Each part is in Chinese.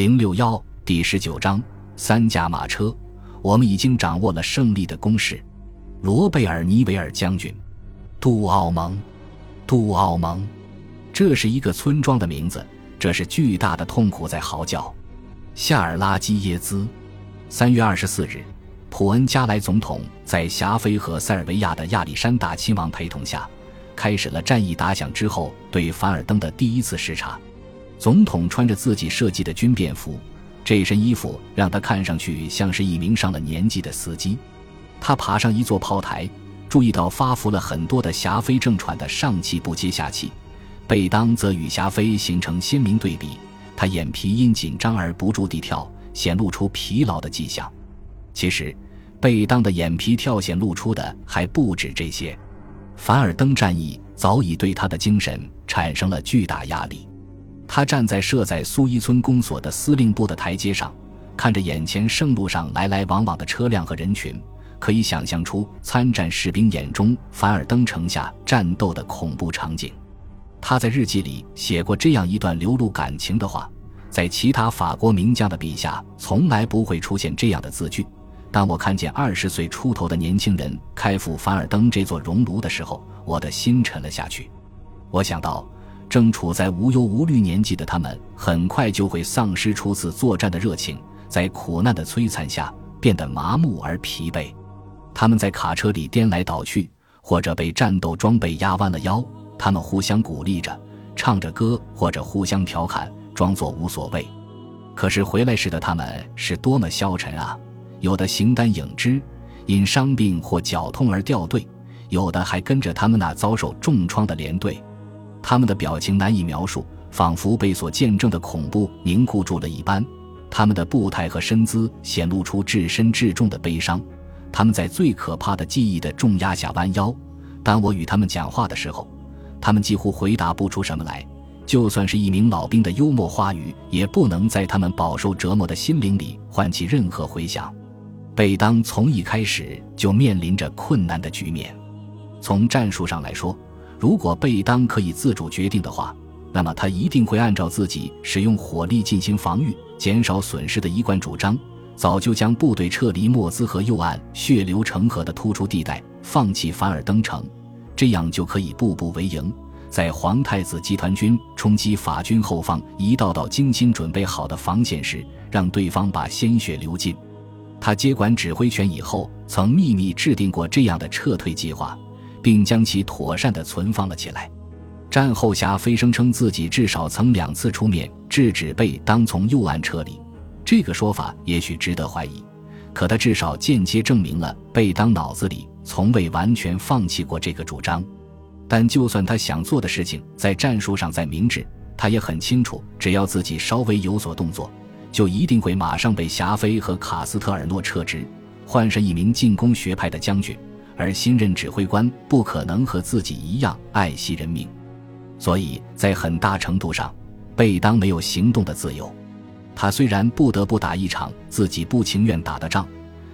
零六幺第十九章三驾马车，我们已经掌握了胜利的攻势。罗贝尔尼维尔将军，杜奥蒙，杜奥蒙，这是一个村庄的名字。这是巨大的痛苦在嚎叫。夏尔拉基耶兹，三月二十四日，普恩加莱总统在霞飞和塞尔维亚的亚历山大亲王陪同下，开始了战役打响之后对凡尔登的第一次视察。总统穿着自己设计的军便服，这身衣服让他看上去像是一名上了年纪的司机。他爬上一座炮台，注意到发福了很多的霞飞正喘的上气不接下气，贝当则与霞飞形成鲜明对比。他眼皮因紧张而不住地跳，显露出疲劳的迹象。其实，贝当的眼皮跳显露出的还不止这些。凡尔登战役早已对他的精神产生了巨大压力。他站在设在苏伊村公所的司令部的台阶上，看着眼前圣路上来来往往的车辆和人群，可以想象出参战士兵眼中凡尔登城下战斗的恐怖场景。他在日记里写过这样一段流露感情的话：在其他法国名将的笔下，从来不会出现这样的字句。当我看见二十岁出头的年轻人开赴凡尔登这座熔炉的时候，我的心沉了下去。我想到。正处在无忧无虑年纪的他们，很快就会丧失初次作战的热情，在苦难的摧残下变得麻木而疲惫。他们在卡车里颠来倒去，或者被战斗装备压弯了腰。他们互相鼓励着，唱着歌，或者互相调侃，装作无所谓。可是回来时的他们是多么消沉啊！有的形单影只，因伤病或脚痛而掉队；有的还跟着他们那遭受重创的连队。他们的表情难以描述，仿佛被所见证的恐怖凝固住了一般。他们的步态和身姿显露出至深至重的悲伤。他们在最可怕的记忆的重压下弯腰。当我与他们讲话的时候，他们几乎回答不出什么来。就算是一名老兵的幽默话语，也不能在他们饱受折磨的心灵里唤起任何回响。贝当从一开始就面临着困难的局面。从战术上来说。如果贝当可以自主决定的话，那么他一定会按照自己使用火力进行防御、减少损失的一贯主张，早就将部队撤离莫兹河右岸血流成河的突出地带，放弃凡尔登城，这样就可以步步为营，在皇太子集团军冲击法军后方一道道精心准备好的防线时，让对方把鲜血流尽。他接管指挥权以后，曾秘密制定过这样的撤退计划。并将其妥善地存放了起来。战后，霞飞声称自己至少曾两次出面制止贝当从右岸撤离。这个说法也许值得怀疑，可他至少间接证明了贝当脑子里从未完全放弃过这个主张。但就算他想做的事情在战术上再明智，他也很清楚，只要自己稍微有所动作，就一定会马上被霞飞和卡斯特尔诺撤职，换上一名进攻学派的将军。而新任指挥官不可能和自己一样爱惜人民，所以在很大程度上，贝当没有行动的自由。他虽然不得不打一场自己不情愿打的仗，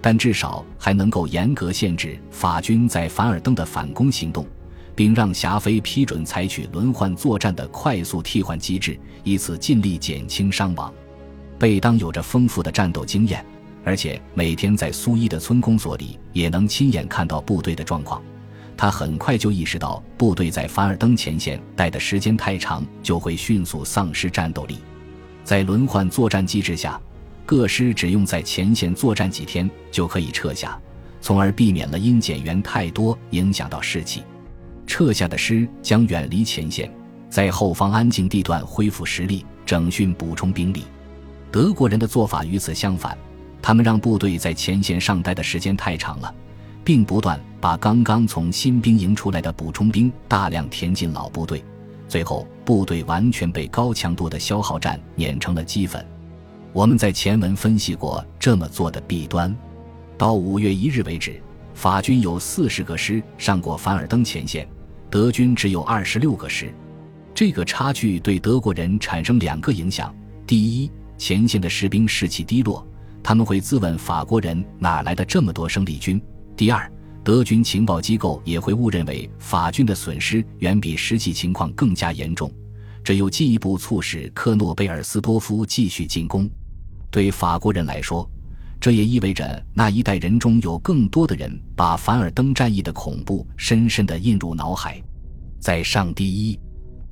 但至少还能够严格限制法军在凡尔登的反攻行动，并让霞飞批准采取轮换作战的快速替换机制，以此尽力减轻伤亡。贝当有着丰富的战斗经验。而且每天在苏伊的村公所里也能亲眼看到部队的状况，他很快就意识到部队在凡尔登前线待的时间太长就会迅速丧失战斗力。在轮换作战机制下，各师只用在前线作战几天就可以撤下，从而避免了因减员太多影响到士气。撤下的师将远离前线，在后方安静地段恢复实力、整训、补充兵力。德国人的做法与此相反。他们让部队在前线上待的时间太长了，并不断把刚刚从新兵营出来的补充兵大量填进老部队，最后部队完全被高强度的消耗战碾成了齑粉。我们在前文分析过这么做的弊端。到五月一日为止，法军有四十个师上过凡尔登前线，德军只有二十六个师。这个差距对德国人产生两个影响：第一，前线的士兵士气低落。他们会自问法国人哪来的这么多生力军？第二，德军情报机构也会误认为法军的损失远比实际情况更加严重，这又进一步促使科诺贝尔斯多夫继续进攻。对法国人来说，这也意味着那一代人中有更多的人把凡尔登战役的恐怖深深地印入脑海。在上第一，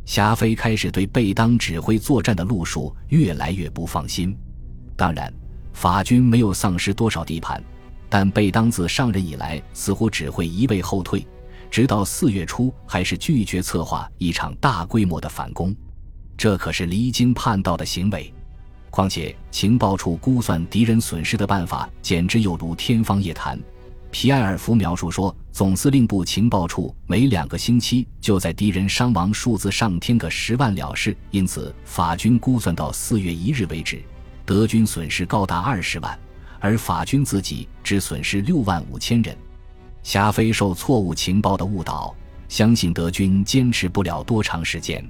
霞飞开始对贝当指挥作战的路数越来越不放心。当然，法军没有丧失多少地盘，但贝当自上任以来似乎只会一味后退，直到四月初还是拒绝策划一场大规模的反攻。这可是离经叛道的行为。况且，情报处估算敌人损失的办法简直有如天方夜谭。皮埃尔福描述说，总司令部情报处每两个星期就在敌人伤亡数字上添个十万了事，因此法军估算到四月一日为止，德军损失高达二十万，而法军自己只损失六万五千人。霞飞受错误情报的误导，相信德军坚持不了多长时间。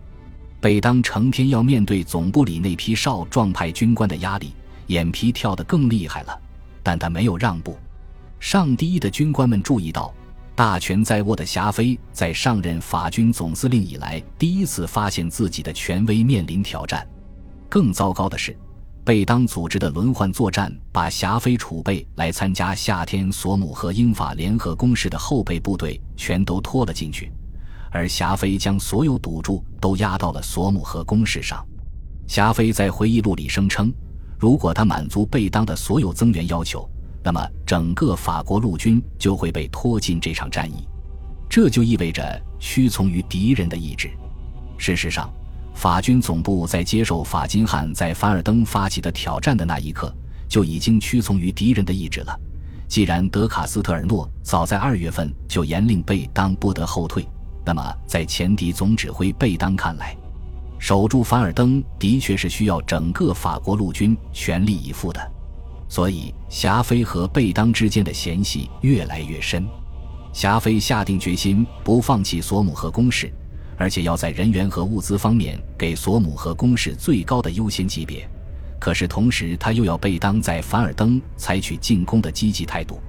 北当成天要面对总部里那批少壮派军官的压力，眼皮跳得更厉害了，但他没有让步。上第一的军官们注意到，大权在握的霞飞在上任法军总司令以来，第一次发现自己的权威面临挑战。更糟糕的是，贝当组织的轮换作战，把霞飞储备来参加夏天索姆和英法联合攻势的后备部队全都拖了进去。而霞飞将所有赌注都压到了索姆河攻势上。霞飞在回忆录里声称，如果他满足贝当的所有增援要求，那么整个法国陆军就会被拖进这场战役。这就意味着屈从于敌人的意志。事实上，法军总部在接受法金汉在凡尔登发起的挑战的那一刻，就已经屈从于敌人的意志了。既然德卡斯特尔诺早在二月份就严令贝当不得后退。那么，在前敌总指挥贝当看来，守住凡尔登的确是需要整个法国陆军全力以赴的，所以霞飞和贝当之间的嫌隙越来越深。霞飞下定决心不放弃索姆河攻势，而且要在人员和物资方面给索姆河攻势最高的优先级别。可是同时，他又要贝当在凡尔登采取进攻的积极态度。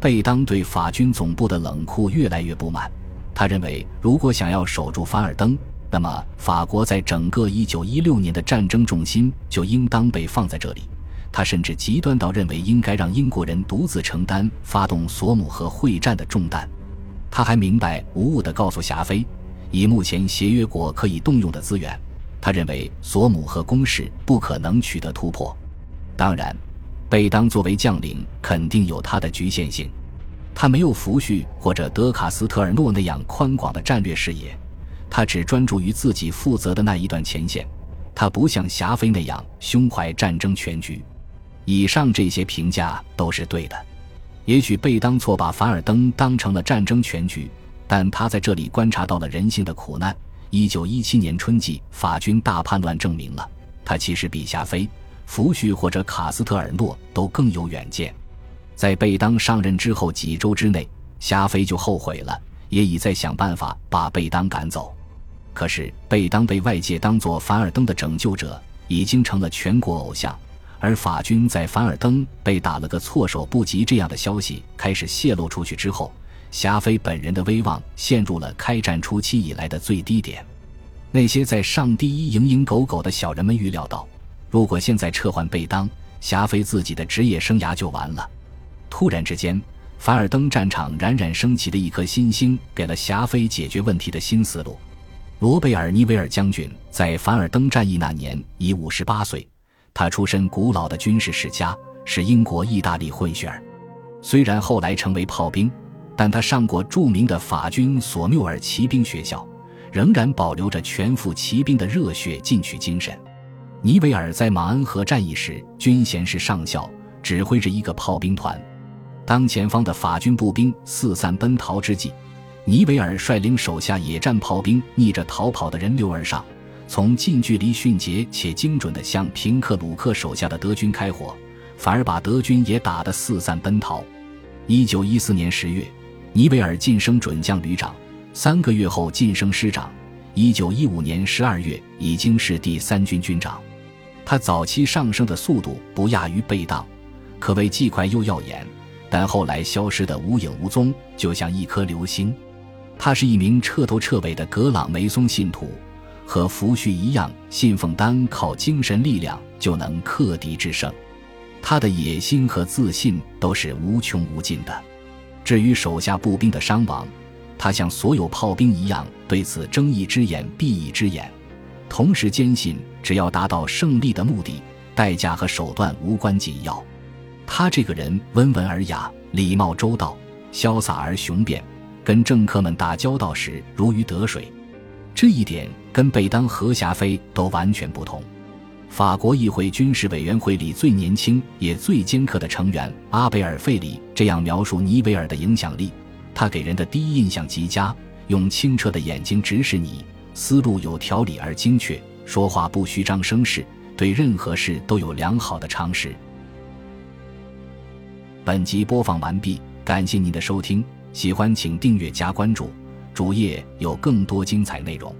贝当对法军总部的冷酷越来越不满。他认为，如果想要守住凡尔登，那么法国在整个1916年的战争重心就应当被放在这里。他甚至极端到认为，应该让英国人独自承担发动索姆河会战的重担。他还明白无误地告诉霞飞，以目前协约国可以动用的资源，他认为索姆河攻势不可能取得突破。当然，贝当作为将领，肯定有他的局限性。他没有福煦或者德卡斯特尔诺那样宽广的战略视野，他只专注于自己负责的那一段前线。他不像霞飞那样胸怀战争全局。以上这些评价都是对的。也许贝当错把凡尔登当成了战争全局，但他在这里观察到了人性的苦难。一九一七年春季法军大叛乱证明了，他其实比霞飞、福煦或者卡斯特尔诺都更有远见。在贝当上任之后几周之内，霞飞就后悔了，也已在想办法把贝当赶走。可是贝当被外界当作凡尔登的拯救者，已经成了全国偶像。而法军在凡尔登被打了个措手不及这样的消息开始泄露出去之后，霞飞本人的威望陷入了开战初期以来的最低点。那些在上第一蝇营狗苟的小人们预料到，如果现在撤换贝当，霞飞自己的职业生涯就完了。突然之间，凡尔登战场冉冉升起的一颗新星，给了霞飞解决问题的新思路。罗贝尔·尼维尔将军在凡尔登战役那年已五十八岁，他出身古老的军事世家，是英国意大利混血儿。虽然后来成为炮兵，但他上过著名的法军索缪尔骑兵学校，仍然保留着全副骑兵的热血进取精神。尼维尔在马恩河战役时军衔是上校，指挥着一个炮兵团。当前方的法军步兵四散奔逃之际，尼维尔率领手下野战炮兵逆着逃跑的人流而上，从近距离迅捷且精准地向平克鲁克手下的德军开火，反而把德军也打得四散奔逃。一九一四年十月，尼维尔晋升准将旅长，三个月后晋升师长。一九一五年十二月，已经是第三军军长。他早期上升的速度不亚于贝当，可谓既快又耀眼。但后来消失得无影无踪，就像一颗流星。他是一名彻头彻尾的格朗梅松信徒，和福煦一样，信奉单靠精神力量就能克敌制胜。他的野心和自信都是无穷无尽的。至于手下步兵的伤亡，他像所有炮兵一样，对此睁一只眼闭一只眼，同时坚信只要达到胜利的目的，代价和手段无关紧要。他这个人温文尔雅，礼貌周到，潇洒而雄辩，跟政客们打交道时如鱼得水。这一点跟贝当和霞飞都完全不同。法国议会军事委员会里最年轻也最尖刻的成员阿贝尔·费里这样描述尼维尔的影响力：他给人的第一印象极佳，用清澈的眼睛直视你，思路有条理而精确，说话不虚张声势，对任何事都有良好的常识。本集播放完毕，感谢您的收听，喜欢请订阅加关注。主页有更多精彩内容。